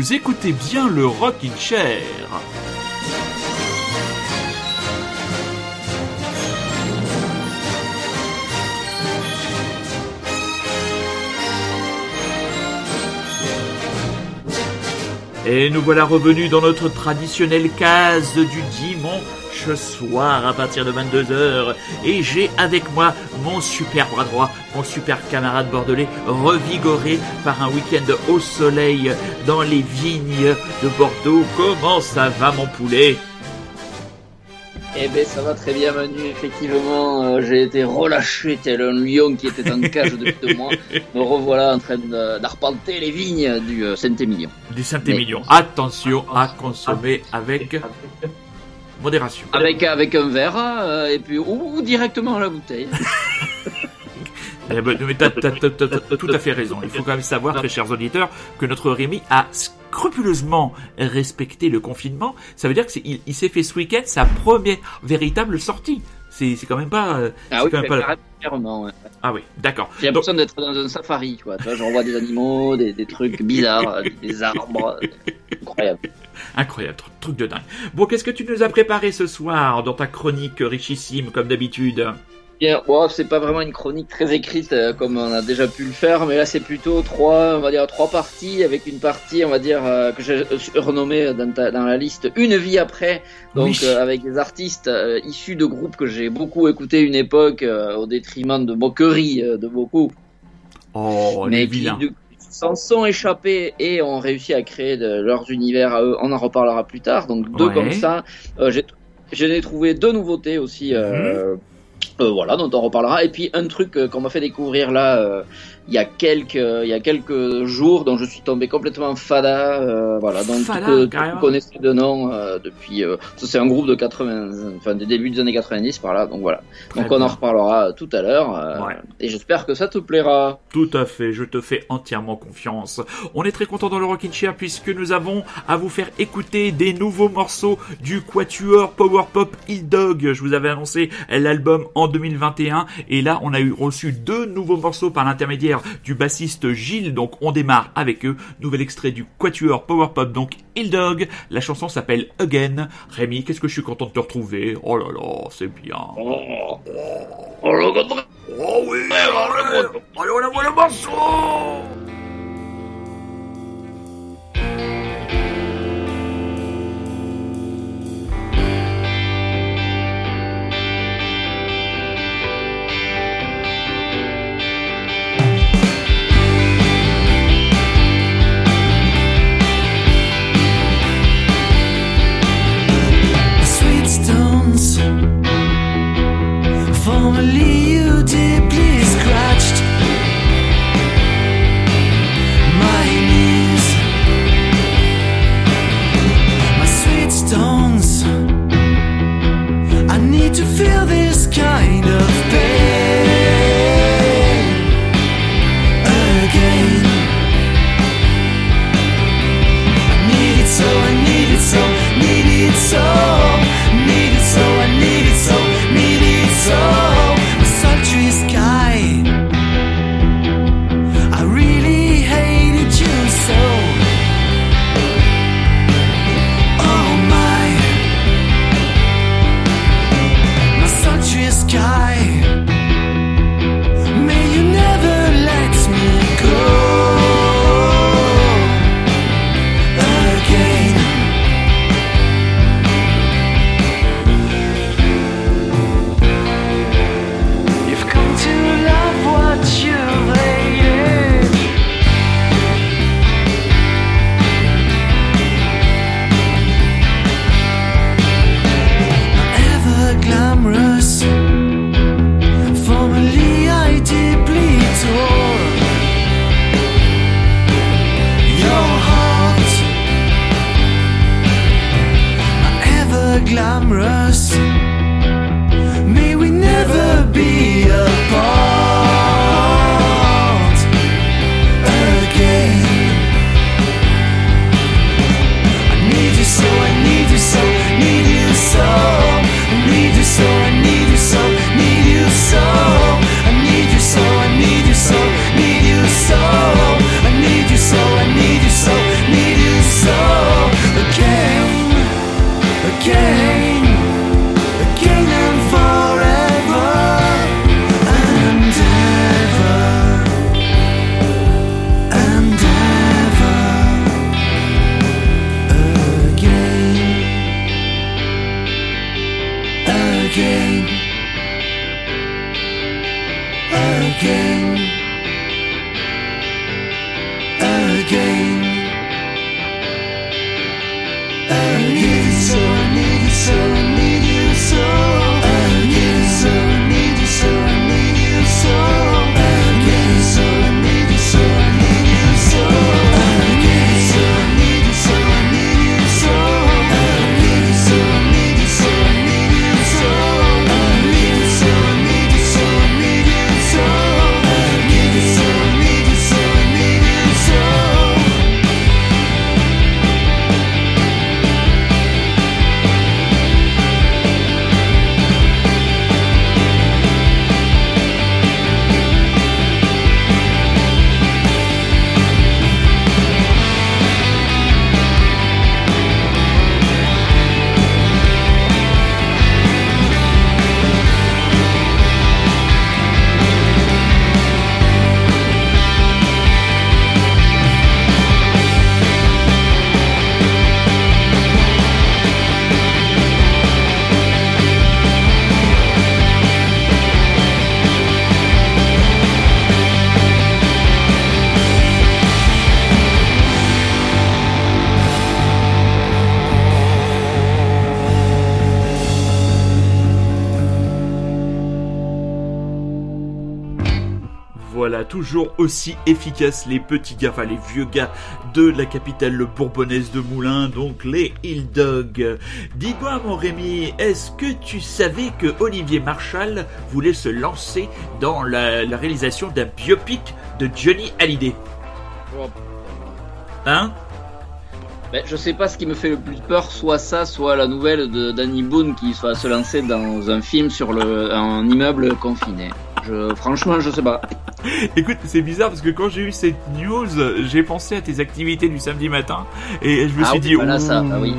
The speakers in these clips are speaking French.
vous écoutez bien le Rockin' Chair. Et nous voilà revenus dans notre traditionnelle case du dimanche soir à partir de 22h. Et j'ai avec moi mon super bras droit, mon super camarade bordelais, revigoré par un week-end au soleil dans les vignes de Bordeaux. Comment ça va mon poulet? Eh ben ça va très bien Manu, effectivement euh, j'ai été relâché tel un lion qui était en cage depuis deux mois. Me revoilà en train d'arpenter les vignes du euh, Saint-Émilion. Du Saint-Émilion. Attention à consommer avec modération. Avec, avec un verre euh, et puis ou, directement à la bouteille. Eh ben, mais t'as, tout à fait raison. Il faut quand même savoir, très chers auditeurs, que notre Rémi a scrupuleusement respecté le confinement. Ça veut dire qu'il il, s'est fait ce week-end sa première véritable sortie. C'est, c'est quand même pas. Euh, ah oui, quand même pas... Ouais. Ah oui, d'accord. J'ai l'impression d'être dans un safari, tu vois. Tu vois, je revois des animaux, des, des trucs bizarres, des arbres. Incroyable. Incroyable, truc de dingue. Bon, qu'est-ce que tu nous as préparé ce soir dans ta chronique richissime, comme d'habitude? Bien, bon, c'est pas vraiment une chronique très écrite euh, comme on a déjà pu le faire, mais là c'est plutôt trois, on va dire trois parties avec une partie, on va dire euh, que j'ai renommée dans, dans, la liste une vie après, donc euh, avec des artistes issus de groupes que j'ai beaucoup écouté une époque au détriment de moqueries de beaucoup, oh, mais qui s'en sont échappés et ont réussi à créer de, leurs univers à eux. On en reparlera plus tard, donc deux comme ça. j'ai j'ai trouvé deux nouveautés aussi. Mhm. Euh, voilà, dont on reparlera. Et puis un truc euh, qu'on m'a fait découvrir là euh, il y a quelques il y a quelques jours dont je suis tombé complètement fada voilà. Donc que vous connaissez de nom depuis c'est un groupe de 80 enfin des débuts des années 90 par là. Donc voilà. Donc on en reparlera tout à l'heure et j'espère que ça te plaira. Tout à fait. Je te fais entièrement confiance. On est très content dans le Rockin' Chair puisque nous avons à vous faire écouter des nouveaux morceaux du quatuor power pop Hill Dog. Je vous avais annoncé l'album en 2021 et là on a eu reçu deux nouveaux morceaux par l'intermédiaire du bassiste Gilles. Donc on démarre avec eux. Nouvel extrait du Quatuor Power Pop, donc Il Dog. La chanson s'appelle Again. Rémi, qu'est-ce que je suis content de te retrouver? Oh là là, c'est bien. Oh, oh, oh, oh oui, allez, allez, on envoie le morceau toujours aussi efficaces, les petits gars, enfin les vieux gars de la capitale bourbonnaise de Moulins, donc les Hill Dog. Dis-moi mon Rémi, est-ce que tu savais que Olivier Marshall voulait se lancer dans la, réalisation d'un biopic de Johnny Hallyday? Hein? Ben, je sais pas ce qui me fait le plus peur, soit ça, soit la nouvelle de Danny Boone qui va se lancer dans un film sur le, un immeuble confiné. Je, franchement, je sais pas. Écoute, c'est bizarre parce que quand j'ai eu cette news, j'ai pensé à tes activités du samedi matin et je me ah suis dit, voilà ça, ah oui.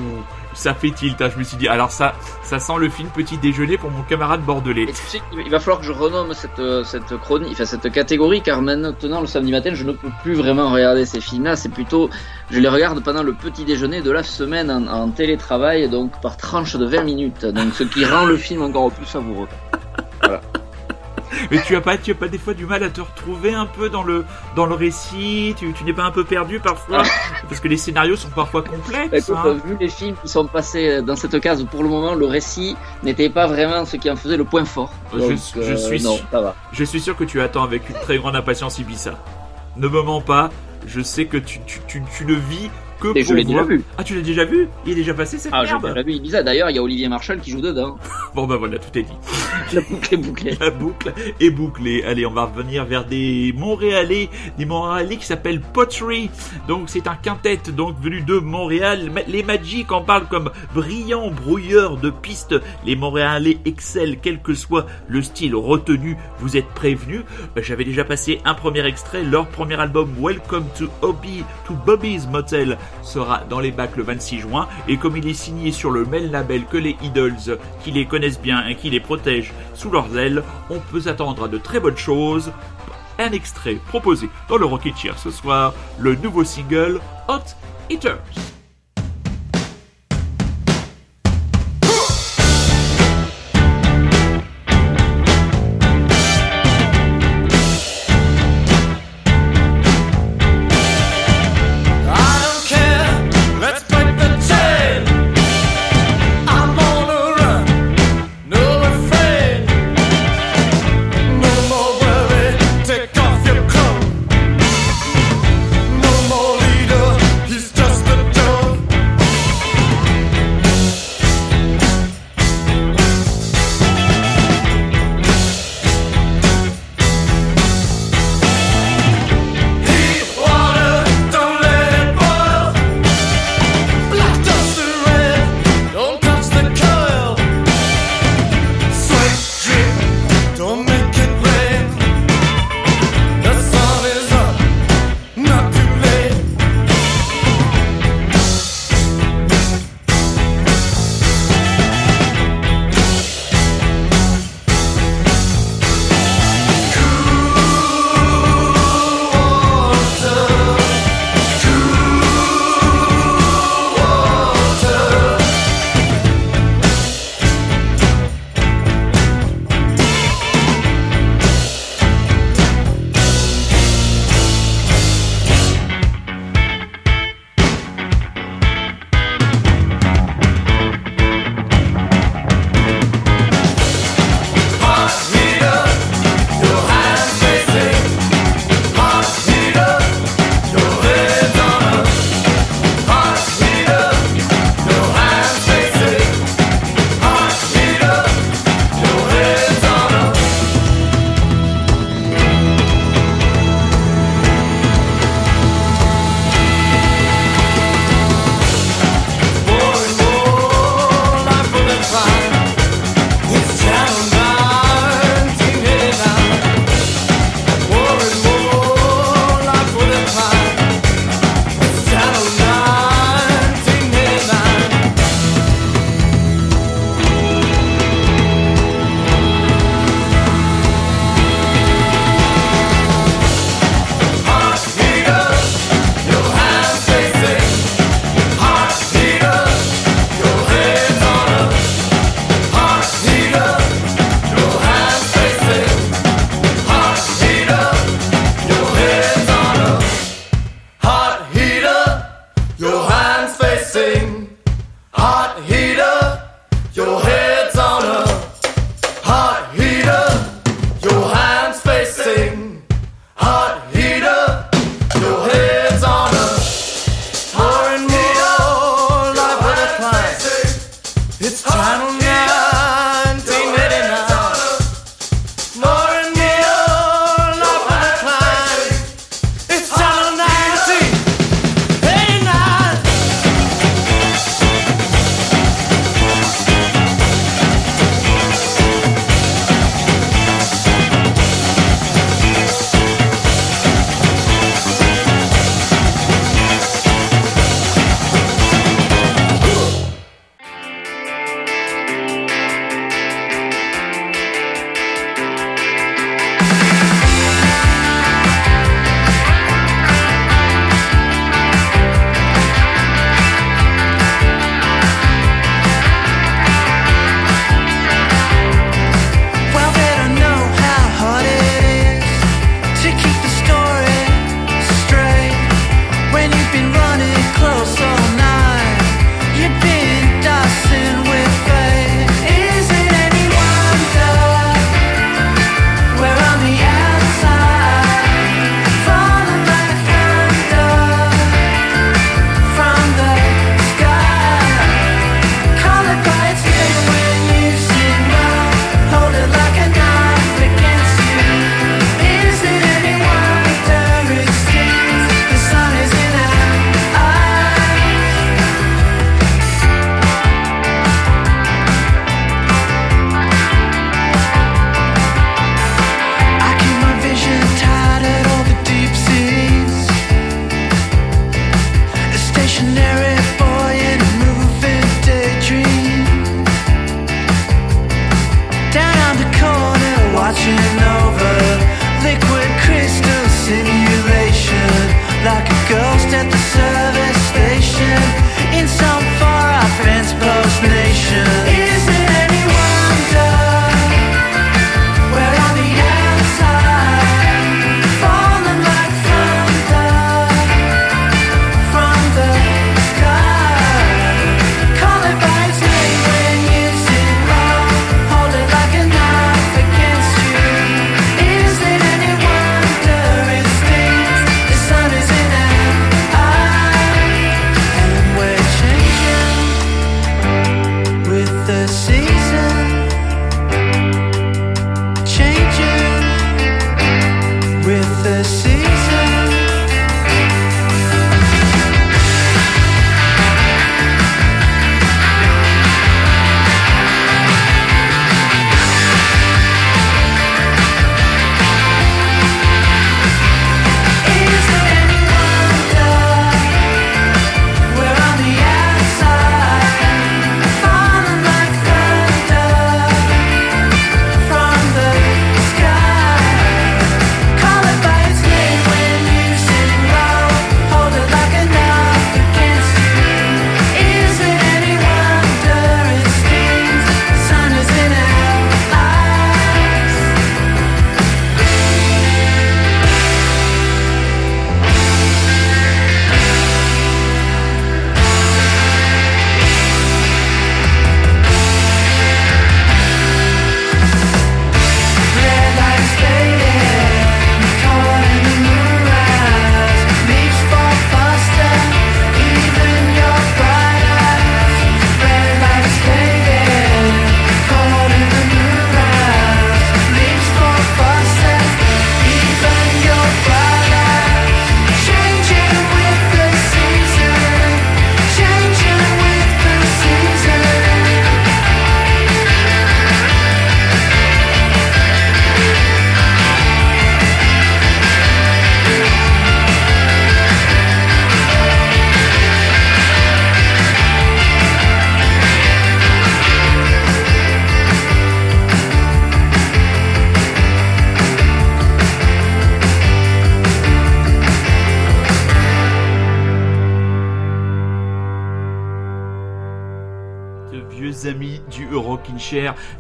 ça fait tilt. Hein. Je me suis dit, alors ça, ça sent le film petit déjeuner pour mon camarade bordelais. tu sais, il va falloir que je renomme cette euh, cette chronique, enfin cette catégorie, car maintenant le samedi matin, je ne peux plus vraiment regarder ces films-là. C'est plutôt, je les regarde pendant le petit déjeuner de la semaine en, en télétravail, donc par tranche de 20 minutes. Donc ce qui rend le film encore plus savoureux. Voilà. Mais tu as pas, tu as pas des fois du mal à te retrouver un peu dans le dans le récit. Tu, tu n'es pas un peu perdu parfois parce que les scénarios sont parfois complexes. Écoute, hein. Vu les films qui sont passés dans cette case, pour le moment, le récit n'était pas vraiment ce qui en faisait le point fort. je, je, euh, suis non, ça va. je suis sûr que tu attends avec une très grande impatience Ibiza. Ne me mens pas. Je sais que tu, tu, tu, tu le vis et je l'ai déjà vu. Ah, tu l'as déjà vu? Il est déjà passé cette ah, merde Ah, j'ai déjà vu Ibiza. D'ailleurs, il y a Olivier Marshall qui joue dedans. bon, bah voilà, tout est dit. La boucle est bouclée. La boucle est bouclée. Allez, on va revenir vers des Montréalais, des Montréalais qui s'appellent Pottery. Donc, c'est un quintet, donc, venu de Montréal. Les Magic en parlent comme brillant brouilleur de pistes. Les Montréalais excellent, quel que soit le style retenu. Vous êtes prévenus. J'avais déjà passé un premier extrait. Leur premier album, Welcome to Hobby, to Bobby's Motel, sera dans les bacs le 26 juin et comme il est signé sur le même label que les Idols qui les connaissent bien et qui les protègent sous leurs ailes, on peut s'attendre à de très bonnes choses. Un extrait proposé dans le Rocket Cheer ce soir, le nouveau single Hot Eaters.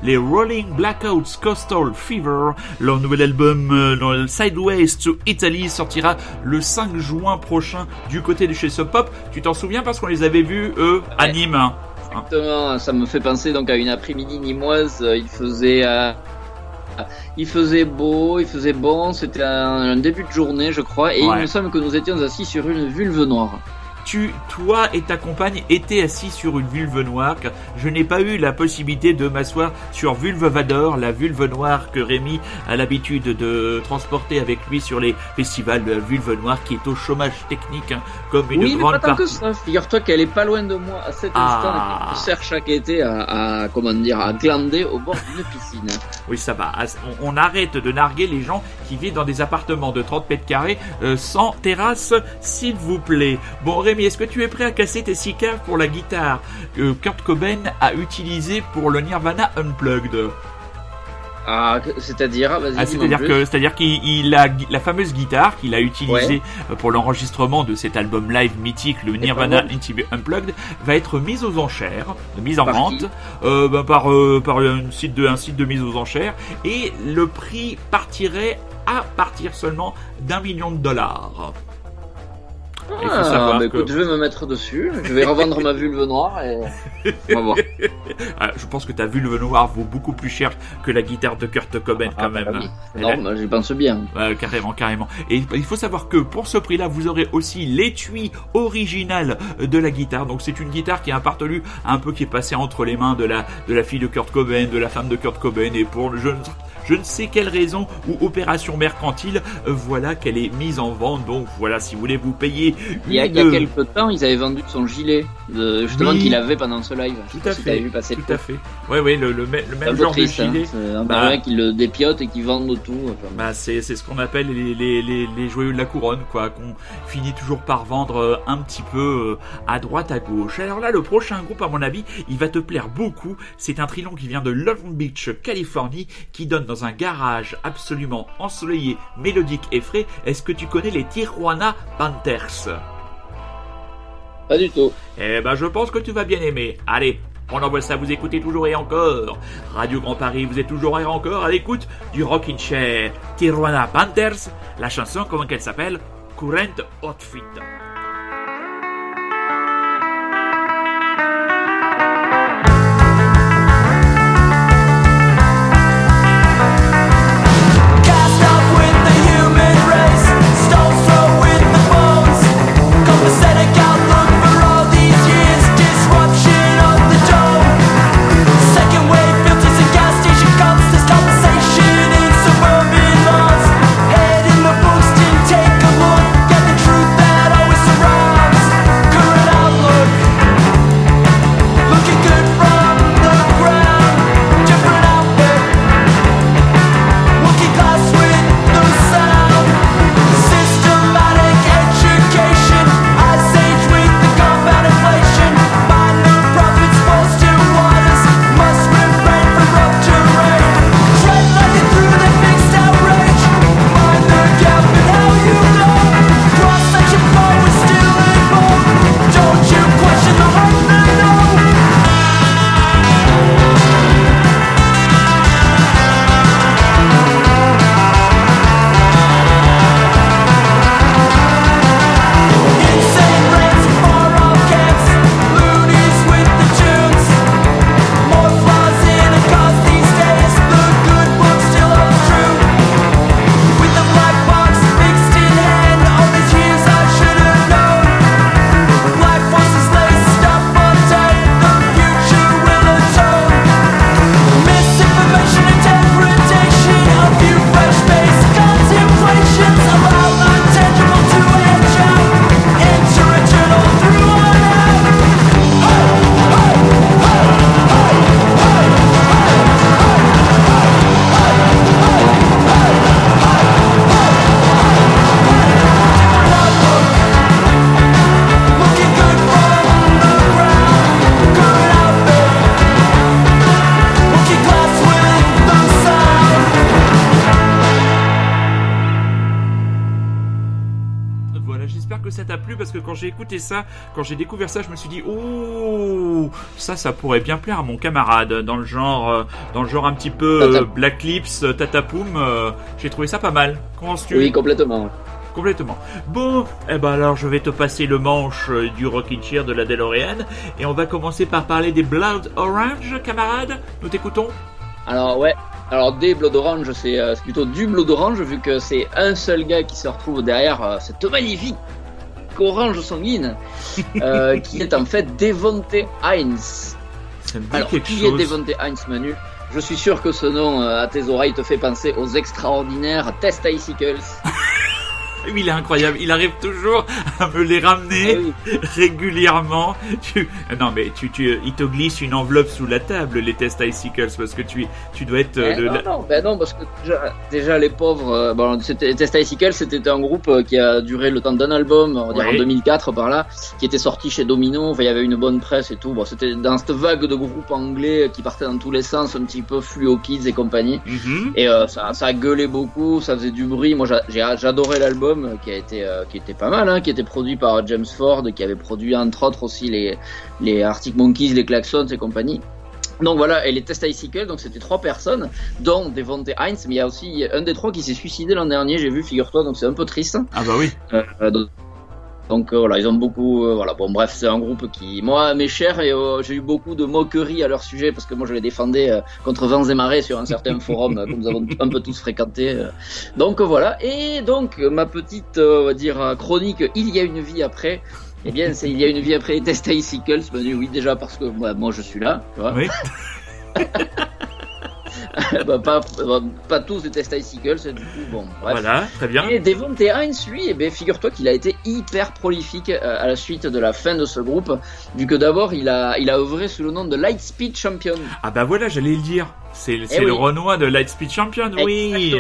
Les Rolling Blackouts Coastal Fever. Leur nouvel album euh, Sideways to Italy sortira le 5 juin prochain du côté de chez Sub Pop. Tu t'en souviens parce qu'on les avait vus eux à Nîmes. Hein Exactement, ça me fait penser donc à une après-midi nimoise. Il faisait euh, il faisait beau, il faisait bon, c'était un, début de journée, je crois, et il me semble que nous étions assis sur une vulve noire tu, toi et ta compagne étaient assis sur une vulve noire, je n'ai pas eu la possibilité de m'asseoir sur Vulve Vador, la vulve noire que Rémi a l'habitude de transporter avec lui sur les festivals de la vulve noire, qui est au chômage technique, hein, comme une oui, grande mais pas tant que ça. Figure-toi qu'elle est pas loin de moi à cet ah. instant. Je sert chaque été à, comment dire, à glander au bord d'une piscine. Oui, ça va. On, arrête de narguer les gens qui vivent dans des appartements de 30 mètres carrés euh, sans terrasse, s'il vous plaît. Bon, Rémi, est-ce que tu es prêt à casser tes six caves pour la guitare que Kurt Cobain a utilisée pour le Nirvana Unplugged? Ah, c'est-à-dire, ah, c'est-à-dire que, c'est-à-dire qu'il a la fameuse guitare qu'il a utilisée pour l'enregistrement de cet album live mythique, le Nirvana Unplugged, va être mise aux enchères, mise en vente, euh, ben, par euh, par un site de un site de mise aux enchères, et le prix partirait à partir seulement d'un million de dollars. Ah, bah écoute, je vais me mettre dessus, je vais revendre ma vulve noire et on va voir. Ah, je pense que ta vulve noire vaut beaucoup plus cher que la guitare de Kurt Cobain quand ah, même. Bah non, bah, j'y pense bien. carrément, carrément. Et il faut savoir que pour ce prix-là, vous aurez aussi l'étui original de la guitare. Donc c'est une guitare qui a appartenu un peu qui est passée entre les mains de la de la fille de Kurt Cobain, de la femme de Kurt Cobain et pour le jeune je ne sais quelle raison ou opération mercantile, euh, voilà qu'elle est mise en vente. Donc voilà, si vous voulez vous payer. Il y a, quelques temps, ils avaient vendu son gilet, justement qu'il avait pendant ce live. Tout à fait. Vu passer tout à fait. Oui, oui, le, le, même genre de hein. gilet. un bah, qui le dépiote et qui vendent tout. bah, c'est ce qu'on appelle les, les, les, les, joyeux de la couronne, quoi, qu'on finit toujours par vendre euh, un petit peu euh, à droite, à gauche. Alors là, le prochain groupe, à mon avis, il va te plaire beaucoup. C'est un trilon qui vient de Long Beach, Californie, qui donne dans un garage absolument ensoleillé, mélodique et frais, est-ce que tu connais les Tijuana Panthers? Pas du tout. Eh ben je pense que tu vas bien aimer. Allez, on envoie ça, vous écoutez toujours et encore. Radio Grand Paris, vous êtes toujours et encore à l'écoute du Rockin' Chair. Tijuana Panthers, la chanson, comment qu'elle s'appelle? Current Outfit. J'ai écouté ça, quand j'ai découvert ça, je me suis dit oh ça ça pourrait bien plaire à mon camarade dans le genre euh, dans le genre un petit peu Black Lips, Tatapoum. j'ai trouvé ça pas mal. Comment tu Oui, complètement. Complètement. Bon, eh ben alors je vais te passer le manche du Rockin' Chair de la DeLorean et on va commencer par parler des Blood Orange, camarade. Nous t'écoutons. Alors ouais, alors des Blood Orange, euh, c'est plutôt du Blood Orange vu que c'est un seul gars qui se retrouve derrière euh, cette magnifique orange sanguine euh, qui est en fait Devonte Heinz. Alors qui est Devonte Heinz Manu? Je suis sûr que ce nom à tes oreilles te fait penser aux extraordinaires Test Icicles. Oui, il est incroyable. Il arrive toujours à me les ramener ah régulièrement. Tu... Non, mais tu, tu, il te glisse une enveloppe sous la table, les tests Icicles, parce que tu, tu dois être. Eh non, non, ben non, parce que déjà, les pauvres. Euh, bon, les tests Icicles, c'était un groupe euh, qui a duré le temps d'un album, on va dire en 2004 par là, qui était sorti chez Domino. Enfin, il y avait une bonne presse et tout. Bon, c'était dans cette vague de groupes anglais qui partaient dans tous les sens, un petit peu fluo kids et compagnie. Mhm. Et euh, ça, ça gueulait beaucoup, ça faisait du bruit. Moi, j'adorais l'album qui a été euh, qui était pas mal, hein, qui était produit par James Ford, qui avait produit entre autres aussi les les Arctic Monkeys, les Klaxons et compagnie. Donc voilà, et les Test Icicle, donc c'était trois personnes, dont Devonte Heinz, mais il y a aussi un des trois qui s'est suicidé l'an dernier, j'ai vu, figure-toi, donc c'est un peu triste. Ah bah oui. Euh, donc euh, voilà, ils ont beaucoup. Euh, voilà, bon, bref, c'est un groupe qui, moi, m'est cher et euh, j'ai eu beaucoup de moqueries à leur sujet parce que moi, je les défendais contre vents et marées sur un certain forum que nous avons un peu tous fréquenté. Donc voilà, et donc ma petite, on va dire, chronique, il y a une vie après. Eh bien, c'est il y a une vie après les tests Icicles. Ben, oui, déjà parce que moi, moi je suis là. Tu vois. Oui. bah, pas, pas, tous des test icicles, du coup, bon, bref. Voilà, très bien. Et Devon Heinz, lui, eh ben, figure-toi qu'il a été hyper prolifique euh, à la suite de la fin de ce groupe, vu que d'abord, il a, il a œuvré sous le nom de Lightspeed Champion. Ah bah voilà, j'allais le dire. C'est eh le Renoir de Lightspeed Champion, oui.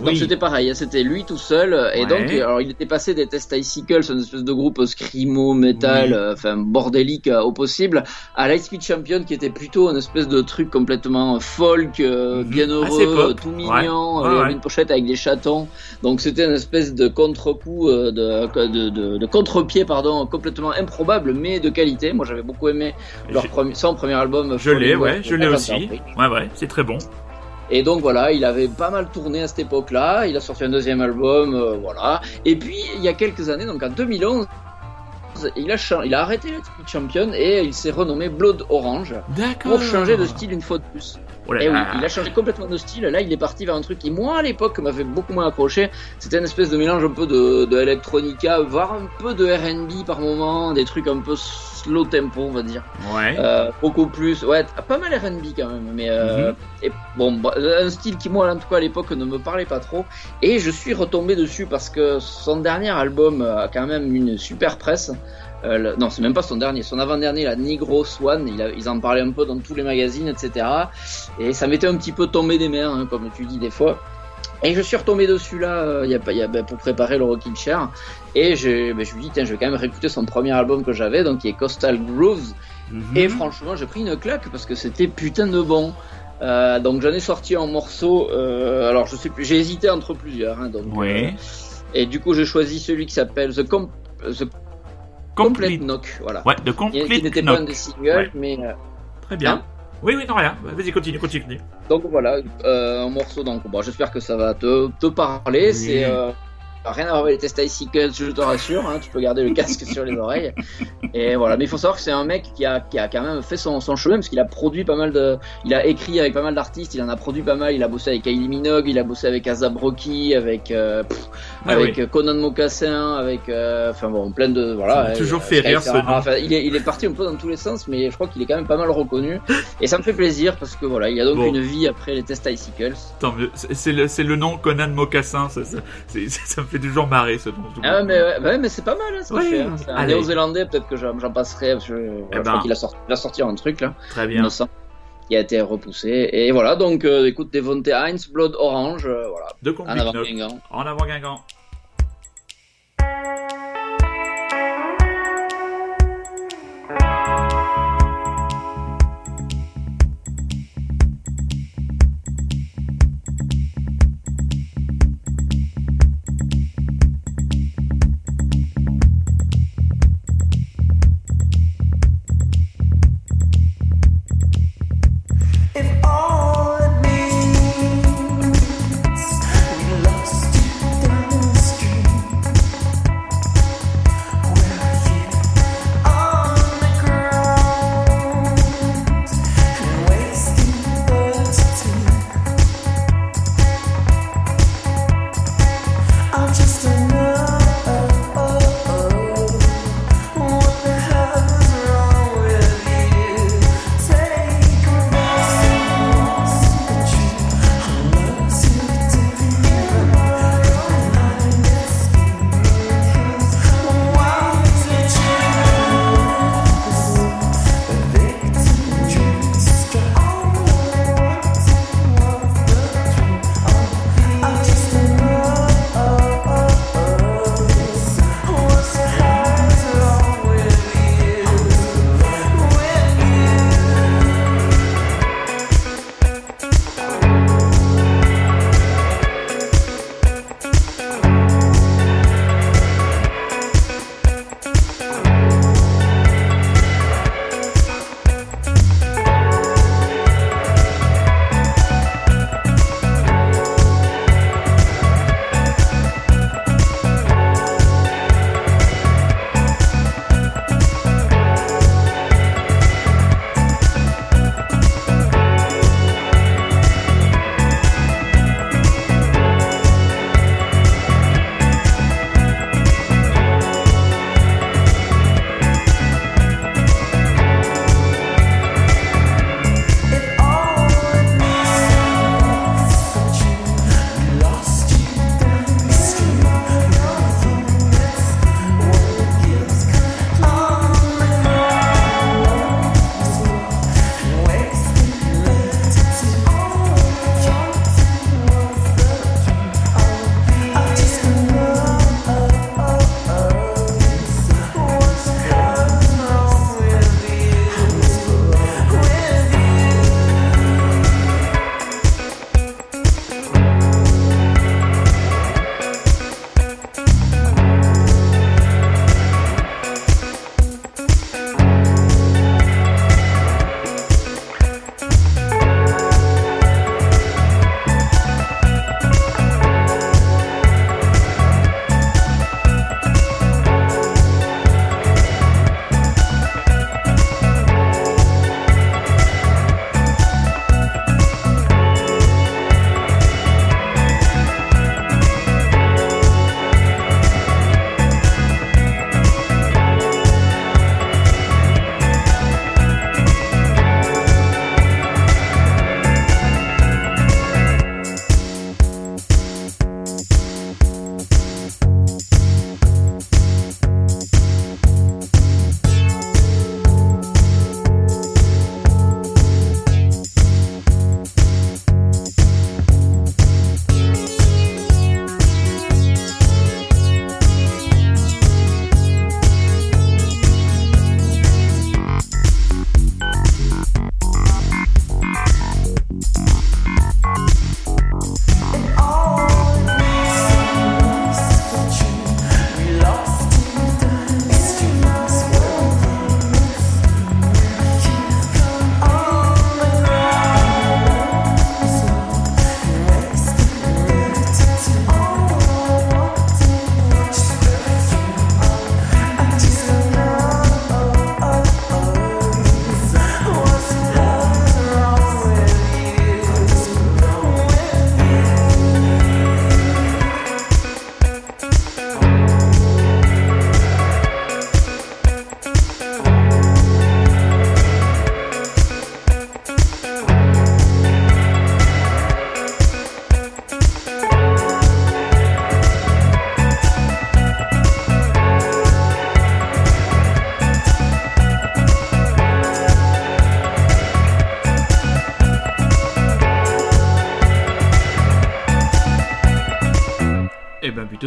Donc c'était pareil, hein, c'était lui tout seul. Et donc, alors il était passé des tests Icicles, une espèce de groupe scrimo, metal, euh, enfin bordélique euh, au possible, à Lightspeed Champion qui était plutôt une espèce de truc complètement folk, euh, mhm. bien heureux, tout mignon, avait une pochette avec des chatons. Donc c'était une espèce de contre-coup, de, de, de, de contre-pied, pardon, complètement improbable, mais de qualité. Moi j'avais beaucoup aimé leur premier, son premier album. Je l'ai, ouais, je l'ai aussi. Ouais, ouais, c'est très bon. Et donc voilà, il avait pas mal tourné à cette époque-là. Il a sorti un deuxième album, euh, voilà. Et puis il y a quelques années, donc en 2011, il a, il a arrêté le Champion et il s'est renommé Blood Orange pour changer de style une fois de plus. Oh et oui, il a changé complètement de style. Là, il est parti vers un truc qui, moi, à l'époque, m'avait beaucoup moins accroché. C'était une espèce de mélange un peu de, de electronica, voire un peu de R&B par moment, des trucs un peu slow tempo, on va dire. Ouais. Euh, beaucoup plus, ouais, pas mal R&B quand même, mais euh, mhm. et bon, bah, un style qui moi, en tout cas à l'époque, ne me parlait pas trop. Et je suis retombé dessus parce que son dernier album a quand même une super presse. Euh, non, c'est même pas son dernier, son avant-dernier, la Negro Swan, ils en parlaient un peu dans tous les magazines, etc. Et ça m'était un petit peu tombé des mains, hein, comme tu dis des fois. Et je suis retombé dessus là, euh, y a, y a, ben, pour préparer le Rockin' Chair. Et je, ben, je me dis, tiens, je vais quand même réécouter son premier album que j'avais, donc qui est Coastal Grooves. Mhm. Et franchement, j'ai pris une claque parce que c'était putain de bon. Euh, donc j'en ai sorti en morceaux. Euh, alors je sais plus, j'ai hésité entre plusieurs. Hein, donc, et du coup, j'ai choisi celui qui s'appelle The, Com The Complete, Knock. Voilà. Ouais, The Complete Qui n'était pas un des singles, mais. Euh, Très bien. Hein oui, oui, non, rien. Vas-y, continue, continue. Donc voilà, euh, un morceau. Donc, bon, j'espère que ça va te, te parler. C'est euh, rien à voir avec les tests Icicles, je te rassure. Hein, tu peux garder le casque sur les oreilles. Et voilà, mais il faut savoir que c'est un mec qui a, qui a quand même fait son, son chemin parce qu'il a produit pas mal de. Il a écrit avec pas mal d'artistes, il en a produit pas mal. Il a bossé avec Kylie Minogue, il a bossé avec Azab Rocky, avec, euh, ah avec Conan Mocassin, avec. Euh, enfin bon, plein de. Voilà. toujours fait rire ce enfin, il, est, il est parti un peu dans tous les sens, mais je crois qu'il est quand même pas mal reconnu. Et ça me fait plaisir parce que voilà, il y a donc une vie après les tests Icicles. Tant mieux. C'est le, le, nom Conan Mocassin, ça, ça, ça, me fait toujours marrer ce nom. Ah mais, ouais, mais c'est pas mal hein, ce. C'est un néo-zélandais, peut-être que j'en passerai. Parce que, eh crois ben. qu'il a sorti, il a sorti un truc là. Très bien. Qui a été repoussé. Et voilà, donc euh, écoute, Devonte Heinz, Blood Orange, euh, voilà. De en avant Guingamp. En avant Guingamp.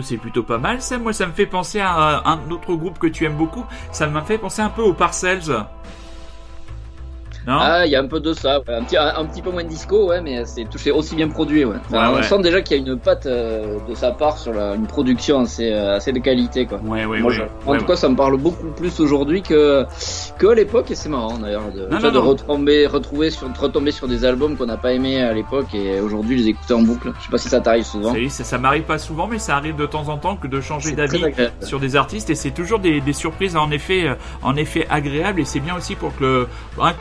C'est plutôt pas mal ça. Moi ça me fait penser à un autre groupe que tu aimes beaucoup. Ça m'a fait penser un peu aux Parcells ah, il y a un peu de ça, un, petit, un, petit peu moins de disco, ouais, mais c'est touché aussi bien produit, ouais. on sent déjà qu'il y a une patte euh, de sa part sur la, une production assez, euh, assez de qualité, quoi. Ouais, ouais, en tout cas, ça me parle beaucoup plus aujourd'hui que, que à l'époque, et c'est marrant d'ailleurs de, de retomber, retrouver sur, retomber sur des albums qu'on n'a pas aimé à l'époque et aujourd'hui les écouter en boucle. Je sais pas si ça t'arrive souvent. Ça, ça m'arrive pas souvent, mais ça arrive de temps en temps que de changer d'avis sur des artistes et c'est toujours des, des, surprises en effet, euh, en effet agréables et c'est bien aussi pour que,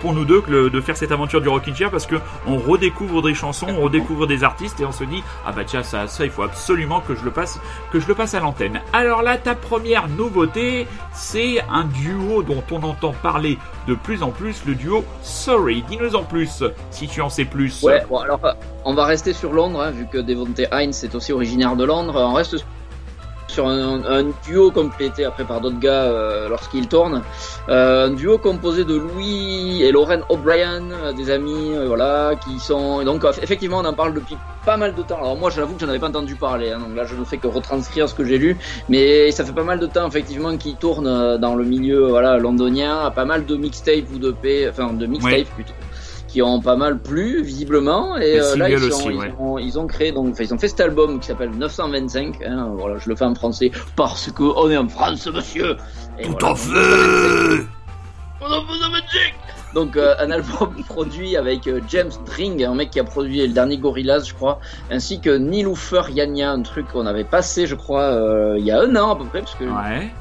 pour nous deux, que de faire cette aventure du Rockin' Chair parce que on redécouvre des chansons, on redécouvre des artistes et on se dit ah bah tiens ça il faut absolument que je le passe que je le passe à l'antenne. Alors là ta première nouveauté c'est un duo dont on entend parler de plus en plus le duo Sorry. Dis-nous en plus si tu en sais plus. Ouais bon alors on va rester sur Londres hein, vu que Devonte Hines est aussi originaire de Londres. On reste sur un, duo complété après par d'autres gars euh, lorsqu'ils tournent. Euh, un duo composé de Louis et Lauren O'Brien, euh, des amis, voilà, qui sont. donc effectivement, on en parle depuis pas mal de temps. Alors moi, j'avoue que j'en avais pas entendu parler. Hein, donc là, je ne fais que retranscrire ce que j'ai lu, mais ça fait pas mal de temps effectivement qu'ils tournent dans le milieu, voilà, londonien, pas mal de mixtapes ou de p, enfin de mixtapes plutôt qui ont pas mal plu visiblement et euh, là ils, ont, ils, ont, créé donc ils ont fait cet album qui s'appelle 925 hein, voilà je le fais en français parce que on est en France monsieur. Et tout à fait donc euh, un album produit avec euh, James Dring, un mec qui a produit le dernier Gorillaz, je crois, ainsi que Niloufer Yanya, un truc qu'on avait passé, je crois, il y a un an à peu près, parce que ouais.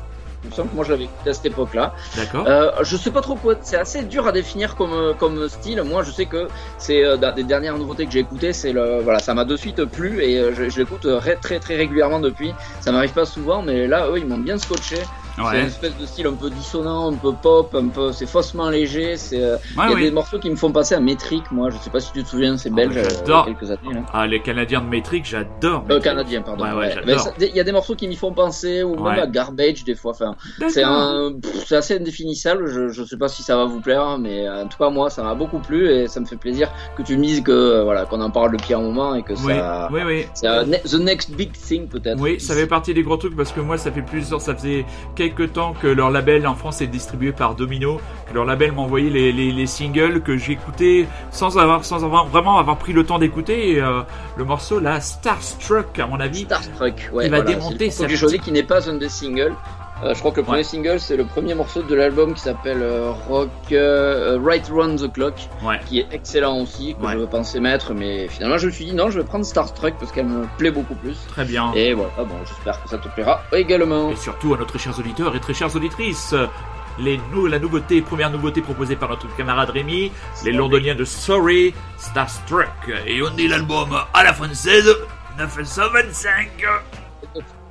Il me semble que moi je l'avais écouté à cette époque-là. D'accord. Euh, je sais pas trop quoi. C'est assez dur à définir comme comme style. Moi, je sais que c'est euh, des dernières nouveautés que j'ai écoutées. C'est le voilà, ça m'a de suite plu et euh, je, je l'écoute très très régulièrement depuis. Ça m'arrive pas souvent, mais là, eux, ils m'ont bien scotché. C'est une espèce de style un peu dissonant, un peu pop, un peu, c'est faussement léger. C'est, euh, il y a des morceaux qui me font passer à Metric, moi. Je sais pas si tu te souviens, c'est ah, belge. Euh, j'adore. quelques années. Là. Ah, les Canadiens de Metric, j'adore. Euh, Canadiens, pardon. Ouais, il y a des morceaux qui m'y font penser, ou même à Garbage des fois. Enfin, c'est un, c'est assez indéfinissable. Je, je sais pas si ça va vous plaire, mais en tout cas moi, ça m'a beaucoup plu et ça me fait plaisir que tu me dises que voilà, qu'on en parle depuis un moment et que ça, oui, oui. c'est the next big thing peut-être. Oui, ça fait partie des gros trucs parce que moi, ça fait plusieurs, ça faisait quelques temps que leur label en France est distribué par Domino, que leur label m'envoyait les, les, les, singles que j'écoutais sans avoir, sans avoir vraiment avoir pris le temps d'écouter. Euh, le morceau là, Starstruck, à mon avis, Starstruck, ouais, il va démonter. C'est j'ai choisi qui n'est pas un des singles. Euh, je crois que le premier single, c'est le premier morceau de l'album qui s'appelle euh, Rock euh, Right Round the Clock, qui est excellent aussi, que je pensais mettre, mais finalement je me suis dit non, je vais prendre Star Trek parce qu'elle me plaît beaucoup plus. Très bien. Et voilà, bon, j'espère que ça te plaira également. Et surtout à nos très chers auditeurs et très chères auditrices. Les la nouveauté, première nouveauté proposée par notre camarade Rémi, les londoniens de Sorry, Starstruck. Et on dit l'album à la française, 925.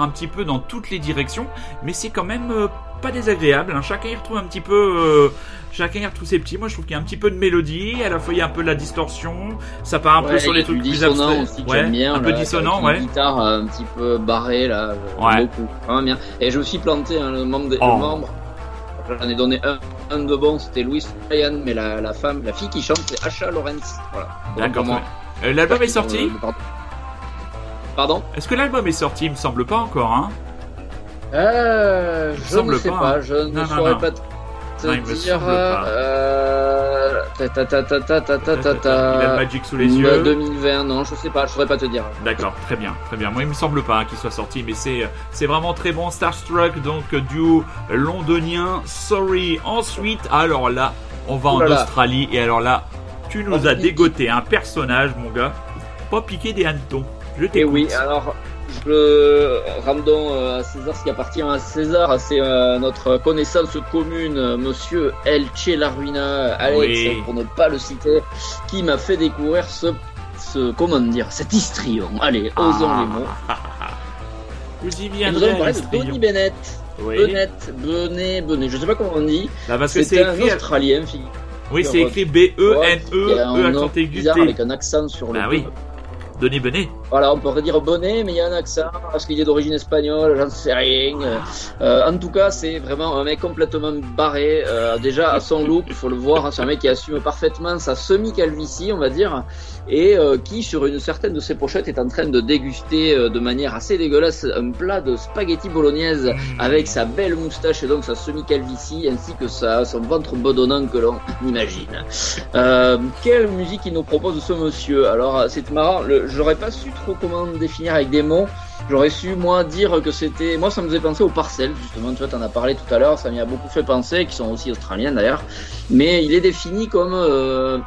part un petit peu dans toutes les directions, mais c'est quand même euh, pas désagréable. Hein. Chacun y retrouve un petit peu, euh, chacun y retrouve ses petits. Moi, je trouve qu'il y a un petit peu de mélodie, à la fois il y a un peu de la distorsion. Ça part un peu sur les trucs plus abstraits. Aussi, ouais, bien, un peu dissonant, ouais. Une guitare un petit peu barrée là, ouais. beaucoup, vraiment bien. Et j'ai aussi planté hein, le membre, des, oh. membre. J'en ai donné un, un de bon, c'était Louis Ryan, mais la, la, femme, la fille qui chante, c'est Asha Lawrence. Voilà. D'accord. Euh, L'album est sorti. Pardon Est-ce que l'album est sorti Il me semble pas encore, hein euh, me je semble ne sais pas, hein. je ne non, saurais pas il me. Pas. Euh, Magic sous les yeux. 2020, non, je sais pas, je saurais pas te dire. D'accord, très bien, très bien. Moi, il me semble pas hein, qu'il soit sorti, mais c'est c'est vraiment très bon. Starstruck, donc duo londonien. Sorry. Ensuite, alors là, on va en Australie et alors là, tu nous as dégoté un personnage, mon gars. Pas piqué des hannetons. Je t'écoute. Et oui, alors je rendons euh, à César ce qui appartient à César, c'est euh, notre connaissance commune, monsieur Elche Laruina, Alex, pour ne pas le citer, qui m'a fait découvrir ce, ce, comment dire, cet histrion. Allez, ah. osons les mots. Vous y viendrez. Nous parler de Bonnie Bennett. Oui. Bennett, Benet, Benet, je sais pas comment on dit. Bah parce que c'est un Australien, fille. Oui, c'est écrit B-E-N-E, E, accent aigu Avec un accent sur le. Ah oui. Denis Benet. Voilà, on pourrait dire bonnet, mais il y a un accent, parce qu'il est d'origine espagnole, j'en sais rien. Euh, en tout cas, c'est vraiment un mec complètement barré. Euh, déjà, à son look, il faut le voir, hein, c'est un mec qui assume parfaitement sa semi-calvitie, on va dire, et euh, qui, sur une certaine de ses pochettes, est en train de déguster de manière assez dégueulasse un plat de spaghetti bolognaise mmh. avec sa belle moustache et donc sa semi-calvitie, ainsi que sa, son ventre bedonnant que l'on imagine. quelle musique il nous propose ce monsieur? Alors, c'est marrant, j'aurais pas su trop comment définir avec des mots. J'aurais su, moi, dire que c'était. Moi, ça me faisait penser aux parcelles, justement. Tu vois, t'en as parlé tout à l'heure, ça m'y a beaucoup fait penser, qui sont aussi australiens d'ailleurs. Mais il est défini comme. Euh,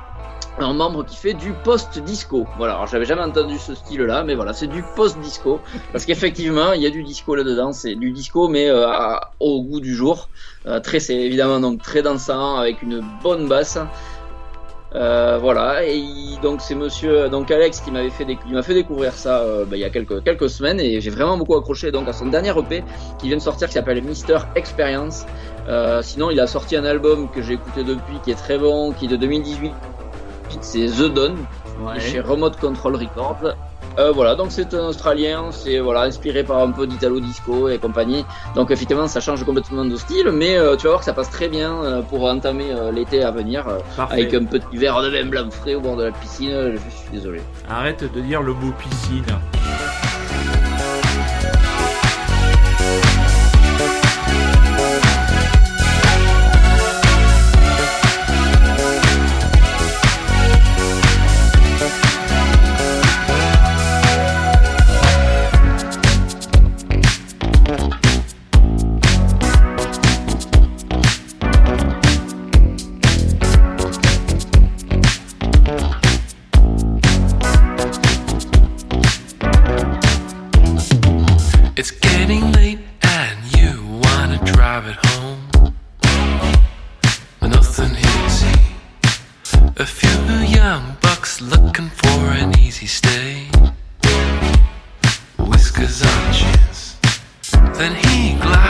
un membre qui fait du post-disco. Voilà, alors j'avais jamais entendu ce style-là, mais voilà, c'est du post-disco. Parce qu'effectivement, il y a du disco là-dedans, c'est du disco, mais euh, au goût du jour. Euh, très, c'est évidemment donc très dansant, avec une bonne basse. Euh, voilà, et donc c'est monsieur, donc Alex qui m'avait fait, m'a fait découvrir ça euh, bah, il y a quelques quelques semaines et j'ai vraiment beaucoup accroché donc à son dernier EP qui vient de sortir qui s'appelle Mister Experience. Euh, sinon, il a sorti un album que j'ai écouté depuis qui est très bon, qui est de 2018. C'est The Dawn, chez Remote Control Records. Euh, voilà, donc c'est un Australien, c'est voilà inspiré par un peu d'Italo disco et compagnie. Donc effectivement, ça change complètement de style, mais euh, tu vas voir que ça passe très bien euh, pour entamer l'été à venir avec un petit verre de vin blanc frais au bord de la piscine. Je suis désolé. Arrête de dire le mot piscine. A few young bucks looking for an easy stay. Whiskers on chins. Then he glides.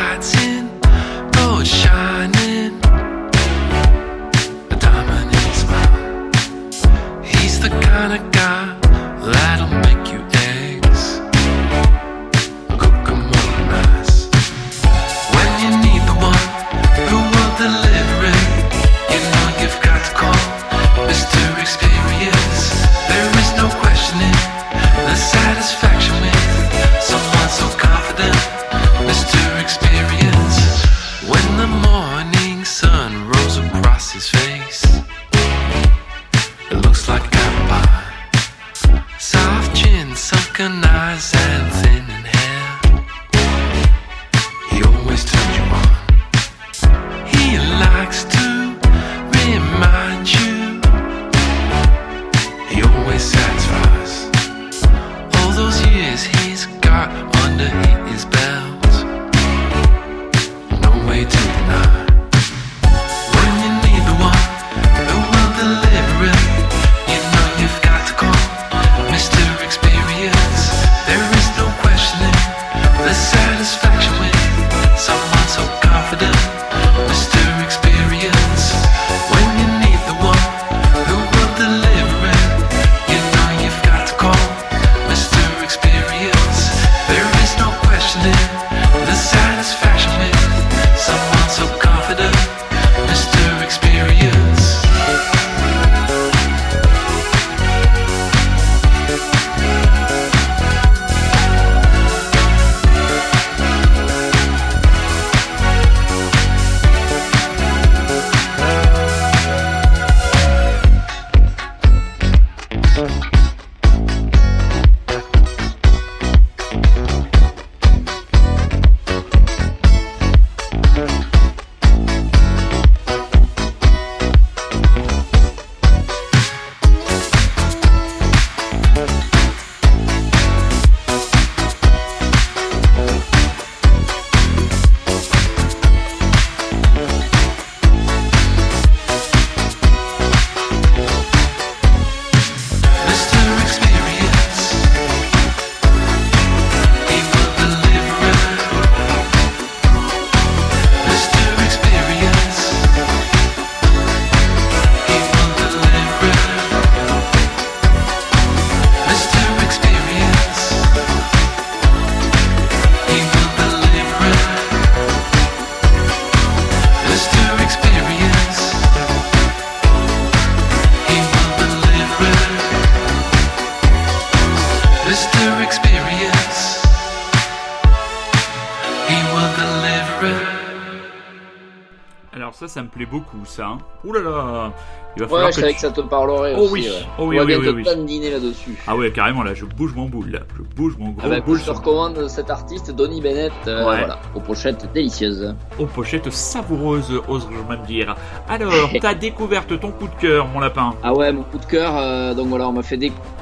Plaît beaucoup, ça. Hein. Ouh là là Il va falloir ouais, je savais que ça te parlerait oh aussi. Oui. Oh oui, On va oui, oui, dîner là-dessus. Ah ouais, carrément, là, je bouge mon boule, là. Je bouge mon gros ah bah, boule. Je te recommande cet artiste, Donny Bennett, euh, voilà, aux pochettes délicieuses. Aux pochettes savoureuses, oserais-je même dire. Alors, t'as découverte ton coup de cœur, mon lapin Ah ouais, mon coup de cœur, euh, donc voilà, on m'a fait découvrir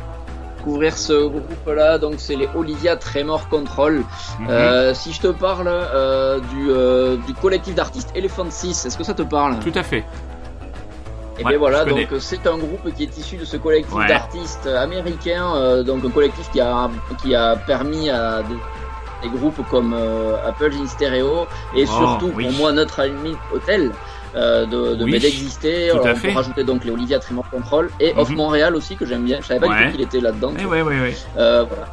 découvrir ce groupe-là. Donc c'est les Olivia Tremor Control. Mhm. Euh, si je te parle euh, du, euh, du collectif d'artistes Elephant 6, est-ce que ça te parle? Tout à fait. Et bien voilà, donc c'est un groupe qui est issu de ce collectif d'artistes américains, donc un collectif qui a qui a permis à des, groupes comme Apple in Stereo et oh, surtout pour moi notre ami Hotel euh, de, de d'exister. On peut rajouter donc les Olivia Tremor Control et Off mhm. Montréal aussi que j'aime bien. Je savais pas du tout qu'il était là-dedans. Eh ouais, ouais, ouais. Euh, voilà.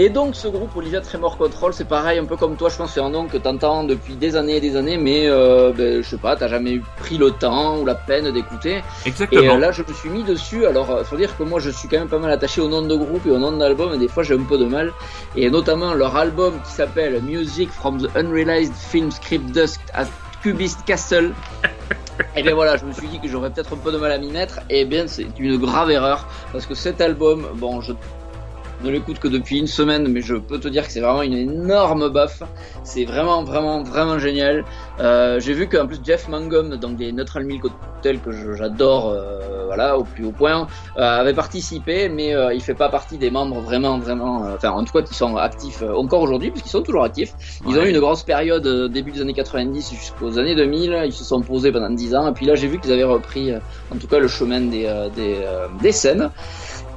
Et donc ce groupe Olivia Tremor Control, c'est pareil, un peu comme toi, je pense c'est un nom que t'entends depuis des années et des années, mais euh, ben, je sais pas, t'as jamais pris le temps ou la peine d'écouter. Exactement. Et euh, là, je me suis mis dessus. Alors, euh, faut dire que moi, je suis quand même pas mal attaché au nom de groupe et au nom d'album, et des fois j'ai un peu de mal. Et notamment leur album qui s'appelle Music from the Unrealized Film Script Dusk at Cubist Castle. Et bien voilà, je me suis dit que j'aurais peut-être un peu de mal à m'y mettre. Et bien, c'est une grave erreur parce que cet album, bon, je ne l'écoute que depuis une semaine, mais je peux te dire que c'est vraiment une énorme baffe. C'est vraiment, vraiment, vraiment génial. Euh, j'ai vu qu'en plus Jeff Mangum, donc des Neutral Milk Hotel que j'adore, euh, voilà, au plus haut point, euh, avait participé, mais euh, il fait pas partie des membres vraiment, vraiment, euh, enfin en tout cas qui sont actifs encore aujourd'hui, puisqu'ils sont toujours actifs. Ils ont eu une grosse période début des années 90 jusqu'aux années 2000. Ils se sont posés pendant 10 ans, et puis là j'ai vu qu'ils avaient repris, en tout cas, le chemin des des, des scènes.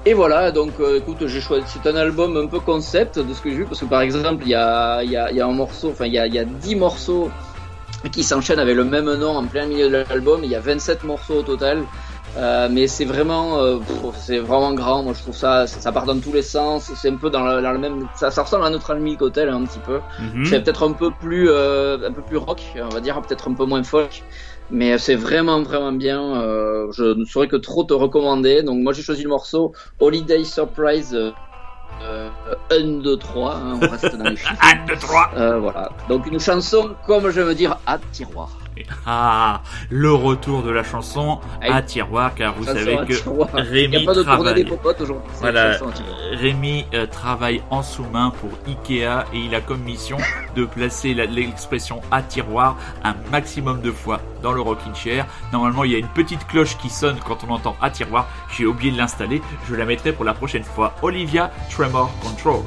Et voilà, donc euh, écoute, j'ai choisi. C'est un album un peu concept de ce que j'ai vu, parce que par exemple, il y a, y, a, y a un morceau, enfin, il y a, y a 10 morceaux qui s'enchaînent avec le même nom en plein milieu de l'album. Il y a 27 morceaux au total. Euh, mais c'est vraiment, euh, c'est vraiment grand. Moi, je trouve ça, ça, part dans tous les sens. C'est un peu dans, le, dans le même, ça, ça, ressemble à notre Milk Hotel un petit peu. Mhm. C'est peut-être un peu plus, euh, un peu plus rock, on va dire, peut-être un peu moins folk. Mais c'est vraiment, vraiment bien. Euh, je ne saurais que trop te recommander. Donc moi j'ai choisi le morceau Holiday Surprise. Euh, 1, 2, 3, on reste dans les chiffres. 1, 2, 3 euh, Voilà, donc une chanson, comme je veux dire, à tiroir. Ah, le retour de la chanson à tiroir, car vous savez que Rémi travaille. Voilà, Rémi euh, travaille en sous-main pour Ikea et il a comme mission de placer l'expression à tiroir un maximum de fois dans le rocking chair. Normalement, il y a une petite cloche qui sonne quand on entend à tiroir. J'ai oublié de l'installer. Je la mettrai pour la prochaine fois. Olivia Tremor Control.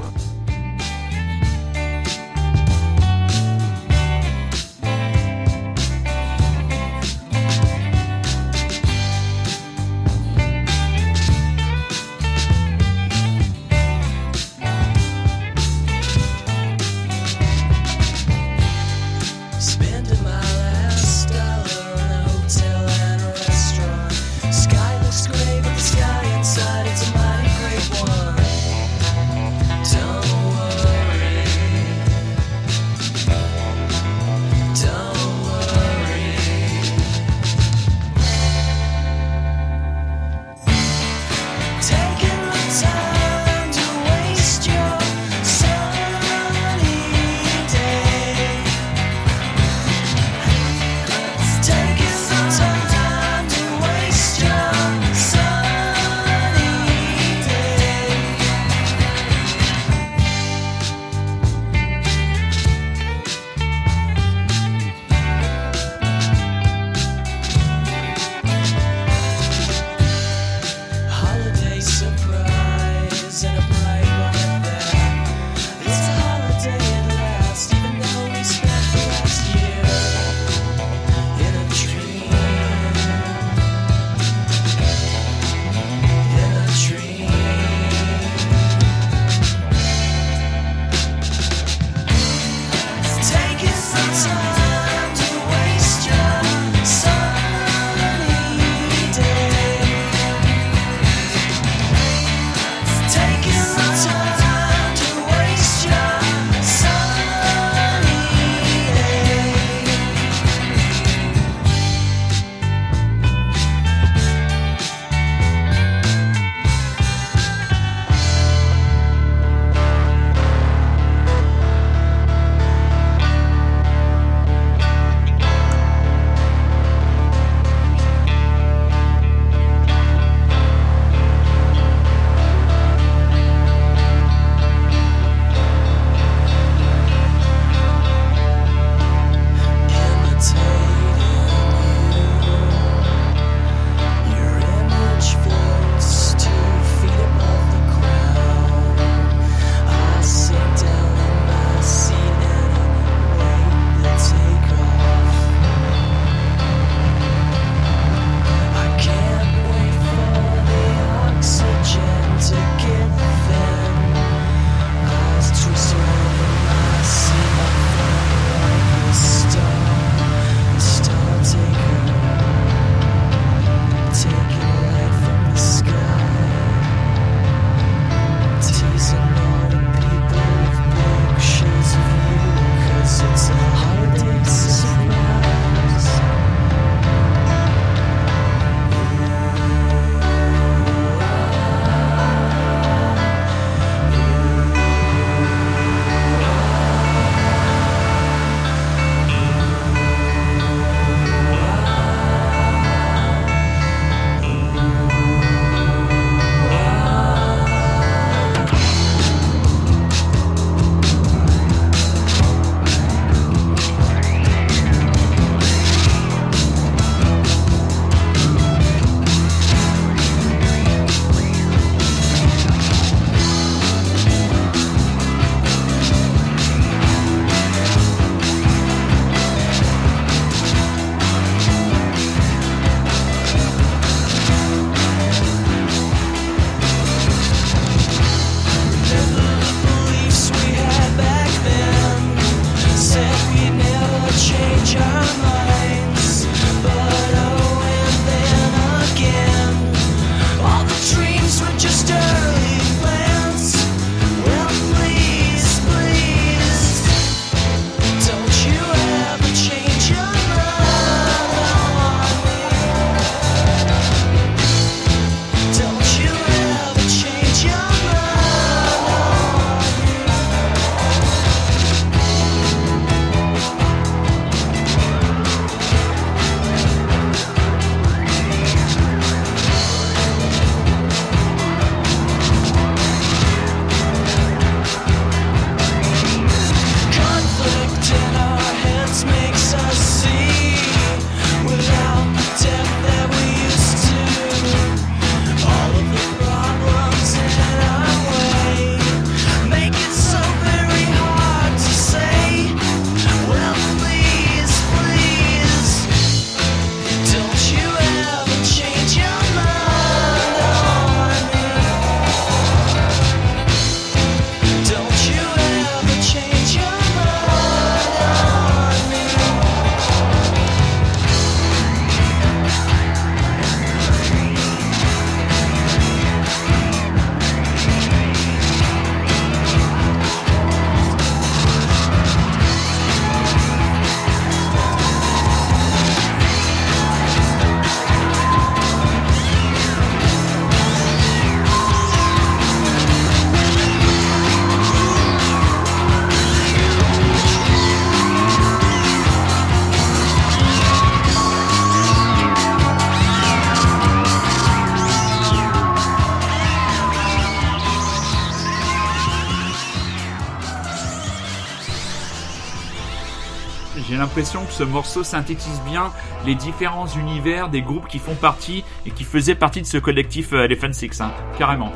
L'impression que ce morceau synthétise bien les différents univers des groupes qui font partie et qui faisaient partie de ce collectif euh, Elephant Six, hein, carrément.